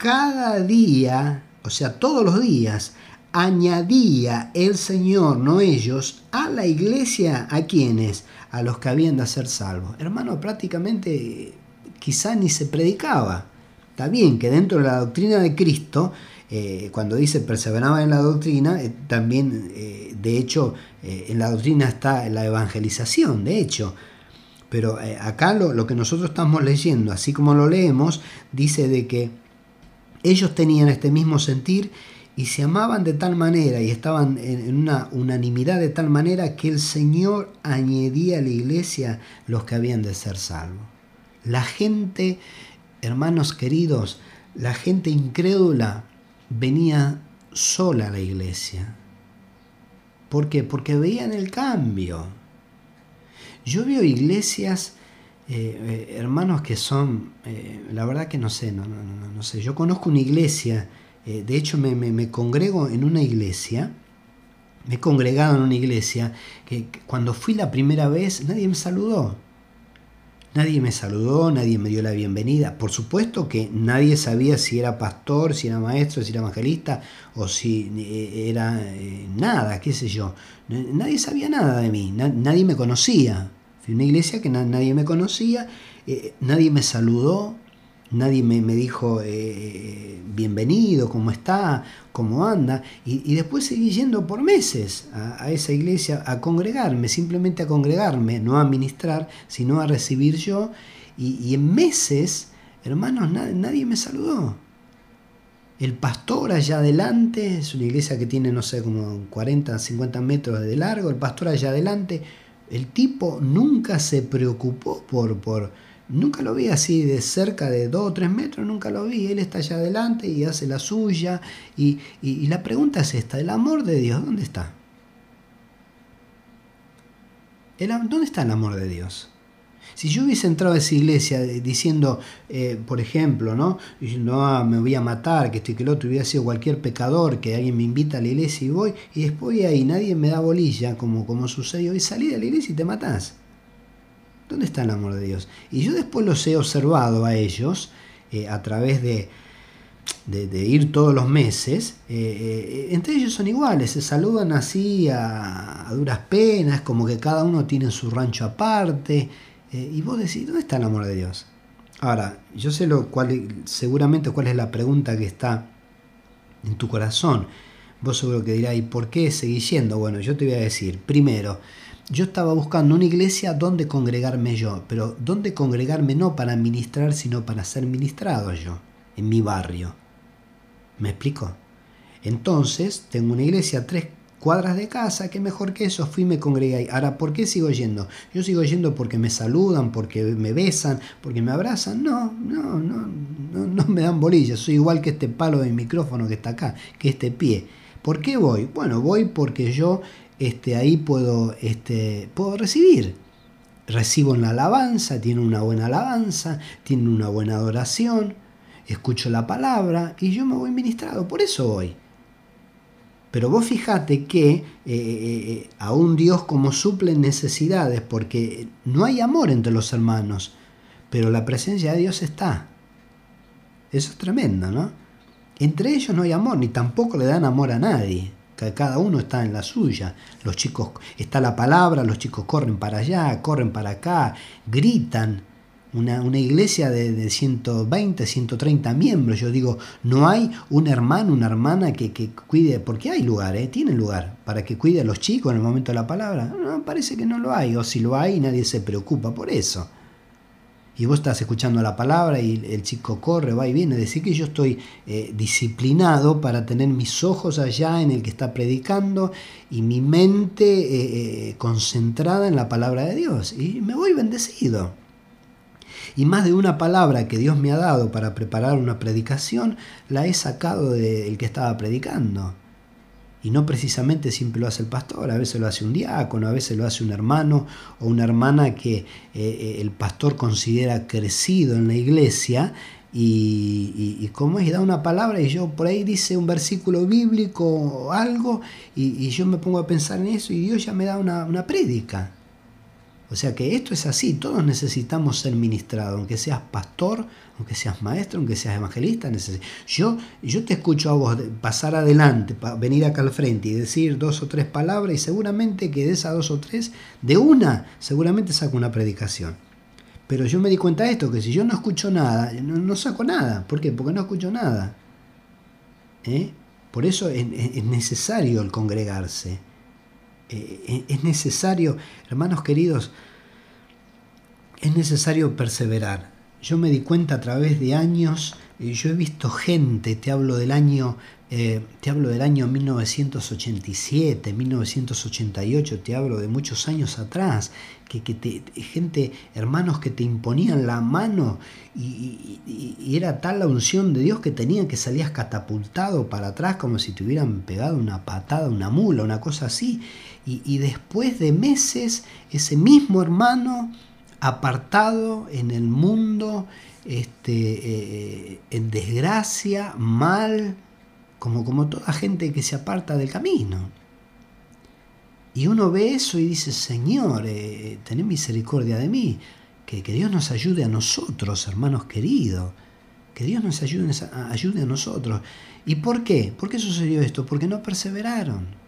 cada día, o sea, todos los días, añadía el Señor, no ellos, a la iglesia, ¿a quienes? A los que habían de ser salvos. Hermano, prácticamente quizá ni se predicaba. Está bien que dentro de la doctrina de Cristo, eh, cuando dice perseveraba en la doctrina, eh, también, eh, de hecho, en la doctrina está la evangelización, de hecho. Pero acá lo, lo que nosotros estamos leyendo, así como lo leemos, dice de que ellos tenían este mismo sentir y se amaban de tal manera y estaban en una unanimidad de tal manera que el Señor añadía a la iglesia los que habían de ser salvos. La gente, hermanos queridos, la gente incrédula venía sola a la iglesia. ¿Por qué? Porque veían el cambio. Yo veo iglesias, eh, eh, hermanos que son, eh, la verdad que no sé, no, no, no, no sé. Yo conozco una iglesia eh, de hecho, me, congrego en una iglesia, me he congregado en una iglesia que, cuando fui la primera vez nadie me saludó. Nadie me saludó, nadie me dio la bienvenida. Por supuesto que nadie sabía si era pastor, si era maestro, si era evangelista o si era nada, qué sé yo. Nadie sabía nada de mí, nadie me conocía. Una iglesia que nadie me conocía, nadie me saludó, nadie me, dijo eh, bienvenido, cómo está, cómo anda, y, después seguí yendo por meses a, esa iglesia a congregarme, simplemente a congregarme, no a ministrar, sino a recibir yo, y, en meses, hermanos, nadie me saludó. El pastor allá adelante, es una iglesia que tiene, no sé, como 40, 50 metros de largo, el pastor allá adelante, el tipo nunca se preocupó por, por, Nunca lo vi así de cerca de dos o tres metros, nunca lo vi. Él está allá adelante y hace la suya. Y, la pregunta es esta, ¿el amor de Dios dónde está? ¿Dónde está el amor de Dios? Si yo hubiese entrado a esa iglesia diciendo, eh, por ejemplo, ¿no? Diciendo, ah, me voy a matar, que estoy que el otro, hubiera sido cualquier pecador, que alguien me invita a la iglesia y voy, y después ahí nadie me da bolilla, como, como sucedió, y salí de la iglesia y te matás. ¿Dónde está el amor de Dios? Y yo después los he observado a ellos eh, a través de, de, ir todos los meses. Eh, entre ellos son iguales, se saludan así a, duras penas, como que cada uno tiene su rancho aparte. Y vos decís, ¿dónde está el amor de Dios? Ahora, yo sé lo cual, seguramente cuál es la pregunta que está en tu corazón. Vos seguro que dirás, ¿y por qué seguís yendo? Bueno, yo te voy a decir, primero, yo estaba buscando una iglesia donde congregarme yo, pero donde congregarme no para ministrar, sino para ser ministrado yo, en mi barrio. ¿Me explico? Entonces, tengo una iglesia tres cuadras de casa, que mejor que eso, fui y me congregué ahí. Ahora, ¿por qué sigo yendo? Yo sigo yendo porque me saludan, porque me besan, porque me abrazan. No, no, no, no, no me dan bolillas. Soy igual que este palo de micrófono que está acá, que este pie. ¿Por qué voy? Bueno, voy porque yo este, ahí puedo, este, puedo recibir. Recibo en la alabanza, tiene una buena alabanza, tiene una buena adoración, escucho la palabra y yo me voy ministrado, por eso voy. Pero vos fijate que eh, eh, eh, a un Dios como suple necesidades, porque no hay amor entre los hermanos, pero la presencia de Dios está. Eso es tremendo, ¿no? Entre ellos no hay amor, ni tampoco le dan amor a nadie cada uno está en la suya. Los chicos, está la palabra, los chicos corren para allá, corren para acá, gritan. Una, iglesia de, de, 120, 130 miembros. Yo digo, no hay un hermano, una hermana que, que cuide, porque hay lugar, ¿eh? tiene lugar para que cuide a los chicos en el momento de la palabra. No, parece que no lo hay, o si lo hay, nadie se preocupa por eso y vos estás escuchando la palabra y el chico corre, va y viene, decir que yo estoy eh, disciplinado para tener mis ojos allá en el que está predicando y mi mente eh, eh, concentrada en la palabra de Dios y me voy bendecido. Y más de una palabra que Dios me ha dado para preparar una predicación, la he sacado del que estaba predicando. Y no precisamente siempre lo hace el pastor, a veces lo hace un diácono, a veces lo hace un hermano o una hermana que eh, eh, el pastor considera crecido en la iglesia y, como es, da una palabra y yo por ahí dice un versículo bíblico o algo y, yo me pongo a pensar en eso y Dios ya me da una, una prédica. O sea que esto es así, todos necesitamos ser ministrados, aunque seas pastor, aunque seas maestro, aunque seas evangelista. Yo, yo te escucho a vos pasar adelante, venir acá al frente y decir dos o tres palabras y seguramente que de esas dos o tres, de una, seguramente saco una predicación. Pero yo me di cuenta de esto, que si yo no escucho nada, no, saco nada. ¿Por qué? Porque no escucho nada. ¿Eh? Por eso es, necesario el congregarse. Eh, es necesario, hermanos queridos, es necesario perseverar. Yo me di cuenta a través de años, yo he visto gente, te hablo del año, eh, te hablo del año 1987, 1988, te hablo de muchos años atrás, que, te, gente, hermanos que te imponían la mano y, era tal la unción de Dios que tenían que salías catapultado para atrás como si te hubieran pegado una patada, una mula, una cosa así. Y, después de meses, ese mismo hermano apartado en el mundo, este, eh, en desgracia, mal, como, como toda gente que se aparta del camino. Y uno ve eso y dice, Señor, eh, ten misericordia de mí, que, que, Dios nos ayude a nosotros, hermanos queridos, que Dios nos ayude, ayude a nosotros. ¿Y por qué? ¿Por qué sucedió esto? Porque no perseveraron.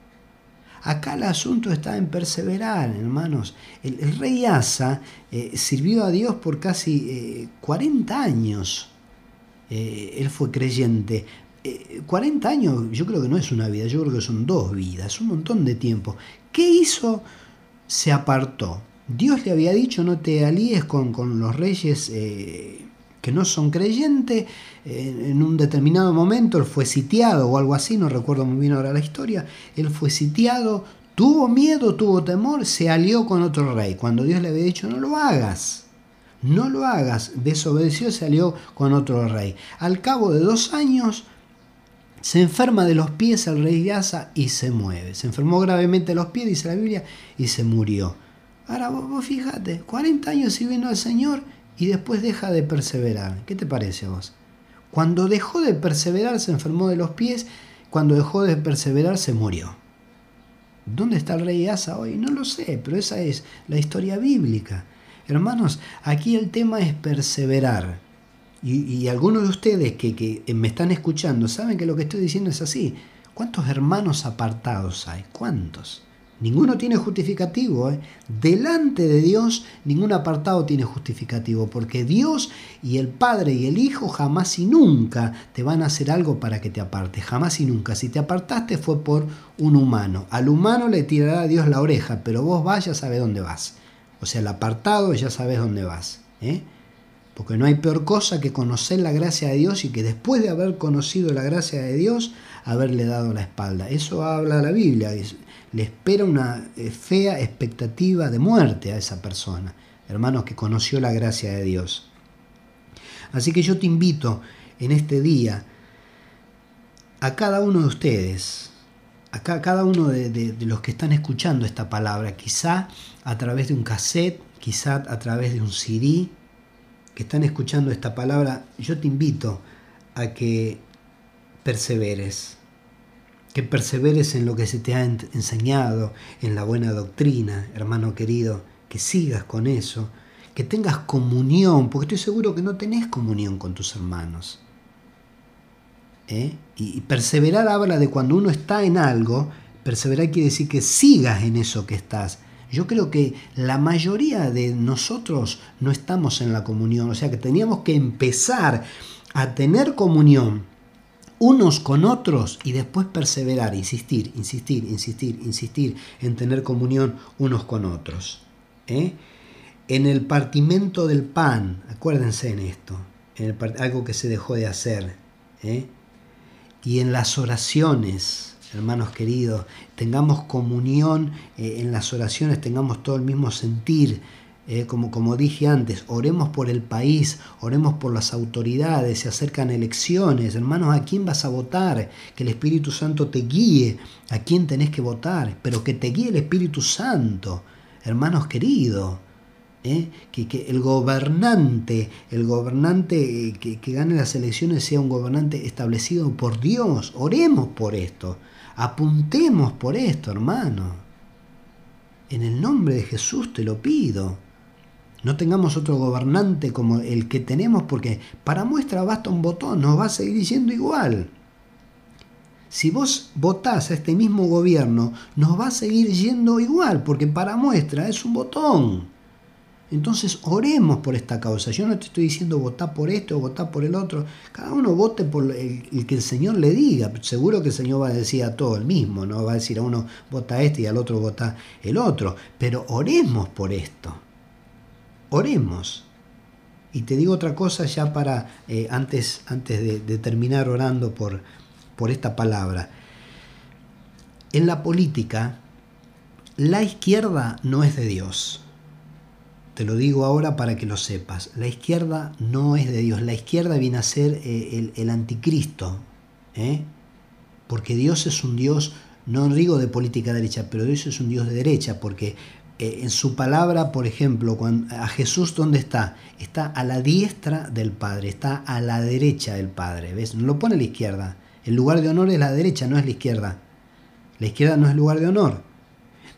Acá el asunto está en perseverar, hermanos. El, rey Asa eh, sirvió a Dios por casi 40 eh, años. Eh, él fue creyente. 40 años yo creo que no es una vida, yo creo que son dos vidas, un montón de tiempo. ¿Qué hizo? Se apartó. Dios le había dicho no te alíes con, con los reyes que no son creyentes, en un determinado momento él fue sitiado o algo así, no recuerdo muy bien ahora la historia, él fue sitiado, tuvo miedo, tuvo temor, se alió con otro rey, cuando Dios le había dicho no lo hagas, no lo hagas, desobedeció, se alió con otro rey. Al cabo de dos años, se enferma de los pies el rey Asa y se mueve. Se enfermó gravemente de los pies, dice la Biblia, y se murió. Ahora vos, vos fíjate, 40 años sirviendo al Señor y después deja de perseverar. ¿Qué te parece a vos? Cuando dejó de perseverar se enfermó de los pies, cuando dejó de perseverar se murió. ¿Dónde está el rey Asa hoy? No lo sé, pero esa es la historia bíblica. Hermanos, aquí el tema es perseverar. Y, algunos de ustedes que, que me están escuchando saben que lo que estoy diciendo es así. ¿Cuántos hermanos apartados hay? ¿Cuántos? Ninguno tiene justificativo. ¿eh? Delante de Dios ningún apartado tiene justificativo, porque Dios y el Padre y el Hijo jamás y nunca te van a hacer algo para que te apartes. Jamás y nunca. Si te apartaste fue por un humano. Al humano le tirará a Dios la oreja, pero vos vas, ya sabes dónde vas. O sea, el apartado ya sabes dónde vas. ¿eh? Porque no hay peor cosa que conocer la gracia de Dios y que después de haber conocido la gracia de Dios, haberle dado la espalda. Eso habla la Biblia le espera una eh, fea expectativa de muerte a esa persona, hermanos, que conoció la gracia de Dios. Así que yo te invito en este día a cada uno de ustedes, a cada uno de, los que están escuchando esta palabra, quizá a través de un cassette, quizá a través de un CD, que están escuchando esta palabra, yo te invito a que perseveres, que perseveres en lo que se te ha enseñado, en la buena doctrina, hermano querido, que sigas con eso, que tengas comunión, porque estoy seguro que no tenés comunión con tus hermanos. ¿Eh? Y perseverar habla de cuando uno está en algo, perseverar quiere decir que sigas en eso que estás. Yo creo que la mayoría de nosotros no estamos en la comunión, o sea que teníamos que empezar a tener comunión unos con otros y después perseverar, insistir, insistir, insistir, insistir en tener comunión unos con otros. ¿eh? En el partimento del pan, acuérdense en esto, en algo que se dejó de hacer. ¿eh? Y en las oraciones, hermanos queridos, tengamos comunión eh, en las oraciones, tengamos todo el mismo sentir eh, como, como dije antes, oremos por el país, oremos por las autoridades, se acercan elecciones, hermanos, ¿a quién vas a votar? Que el Espíritu Santo te guíe, a quién tenés que votar, pero que te guíe el Espíritu Santo, hermanos queridos. ¿eh? Que, que, el gobernante, el gobernante que, que gane las elecciones sea un gobernante establecido por Dios. Oremos por esto, apuntemos por esto, hermanos. En el nombre de Jesús te lo pido. No tengamos otro gobernante como el que tenemos porque para muestra basta un botón, nos va a seguir yendo igual. Si vos votás a este mismo gobierno, nos va a seguir yendo igual porque para muestra es un botón. Entonces oremos por esta causa. Yo no te estoy diciendo votar por esto o votar por el otro. Cada uno vote por el, que el Señor le diga. Seguro que el Señor va a decir a todo el mismo. No va a decir a uno vota este y al otro vota el otro. Pero oremos por esto. Oremos. Y te digo otra cosa ya para eh, antes, antes de, de, terminar orando por, por esta palabra. En la política, la izquierda no es de Dios. Te lo digo ahora para que lo sepas. La izquierda no es de Dios. La izquierda viene a ser eh, el, anticristo. ¿eh? Porque Dios es un Dios, no digo de política derecha, pero Dios es un Dios de derecha. Porque eh, en su palabra, por ejemplo, cuando, a Jesús, ¿dónde está? Está a la diestra del Padre, está a la derecha del Padre. ¿Ves? No lo pone a la izquierda. El lugar de honor es la derecha, no es la izquierda. La izquierda no es lugar de honor.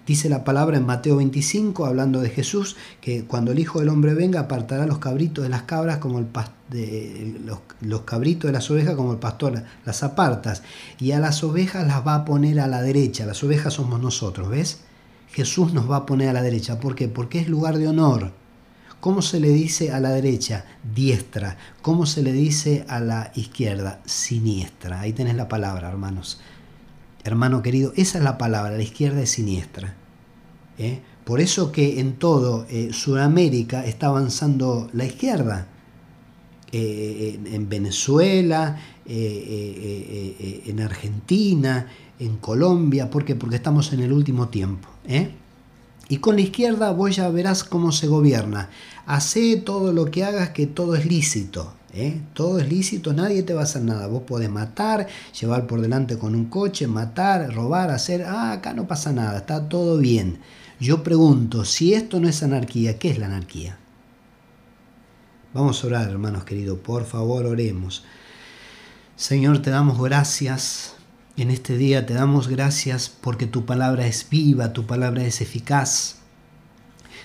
Dice la palabra en Mateo 25, hablando de Jesús, que cuando el Hijo del Hombre venga apartará los cabritos de las cabras como el de, los, cabritos de las ovejas como el pastor las apartas. Y a las ovejas las va a poner a la derecha. Las ovejas somos nosotros, ¿ves? Jesús nos va a poner a la derecha. ¿Por qué? Porque es lugar de honor. ¿Cómo se le dice a la derecha? Diestra. ¿Cómo se le dice a la izquierda? Siniestra. Ahí tenés la palabra, hermanos. Hermano querido, esa es la palabra, la izquierda es siniestra. ¿eh? Por eso que en todo eh, Sudamérica está avanzando la izquierda. Eh, en Venezuela, en Argentina, en Colombia, ¿por qué? Porque estamos en el último tiempo. Y con la izquierda vos ya verás cómo se gobierna. Hacé todo lo que hagas, que todo es lícito. ¿Eh? Todo es lícito, nadie te va a hacer nada. Vos podés matar, llevar por delante con un coche, matar, robar, hacer... Ah, acá no pasa nada, está todo bien. Yo pregunto, si esto no es anarquía, ¿qué es la anarquía? Vamos a orar, hermanos queridos, por favor oremos. Señor, te damos gracias en este día, te damos gracias porque tu palabra es viva, tu palabra es eficaz.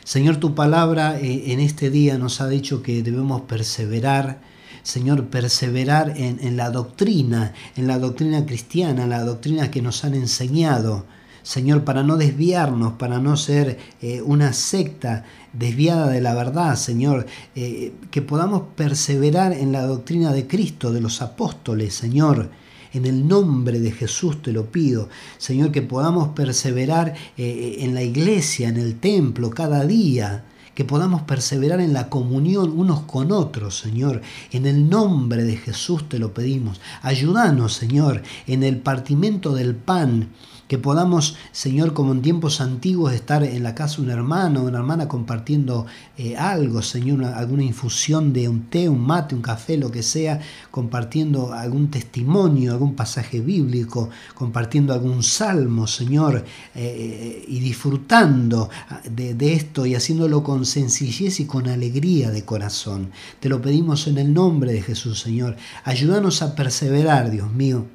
Señor, tu palabra eh, en este día nos ha dicho que debemos perseverar Señor, perseverar en, la doctrina, en la doctrina cristiana, en la doctrina que nos han enseñado. Señor, para no desviarnos, para no ser eh, una secta desviada de la verdad, Señor, eh, que podamos perseverar en la doctrina de Cristo, de los apóstoles, Señor. En el nombre de Jesús te lo pido, Señor, que podamos perseverar eh, en la iglesia, en el templo, cada día, que podamos perseverar en la comunión unos con otros, Señor. En el nombre de Jesús te lo pedimos. Ayúdanos, Señor, en el partimento del pan que podamos, Señor, como en tiempos antiguos, estar en la casa de un hermano o una hermana compartiendo eh, algo, Señor, alguna infusión de un té, un mate, un café, lo que sea, compartiendo algún testimonio, algún pasaje bíblico, compartiendo algún salmo, Señor, eh, eh, y disfrutando de, de esto y haciéndolo con sencillez y con alegría de corazón. Te lo pedimos en el nombre de Jesús, Señor. Ayúdanos a perseverar, Dios mío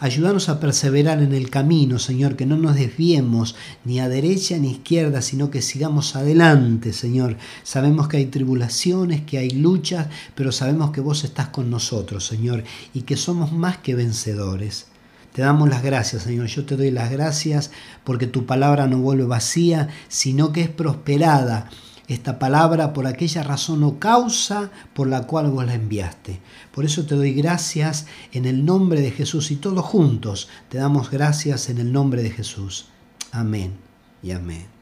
Ayúdanos a perseverar en el camino, Señor, que no nos desviemos ni a derecha ni a izquierda, sino que sigamos adelante, Señor. Sabemos que hay tribulaciones, que hay luchas, pero sabemos que vos estás con nosotros, Señor, y que somos más que vencedores. Te damos las gracias, Señor. Yo te doy las gracias porque tu palabra no vuelve vacía, sino que es prosperada esta palabra por aquella razón o causa por la cual vos la enviaste. Por eso te doy gracias en el nombre de Jesús y todos juntos te damos gracias en el nombre de Jesús. Amén y amén.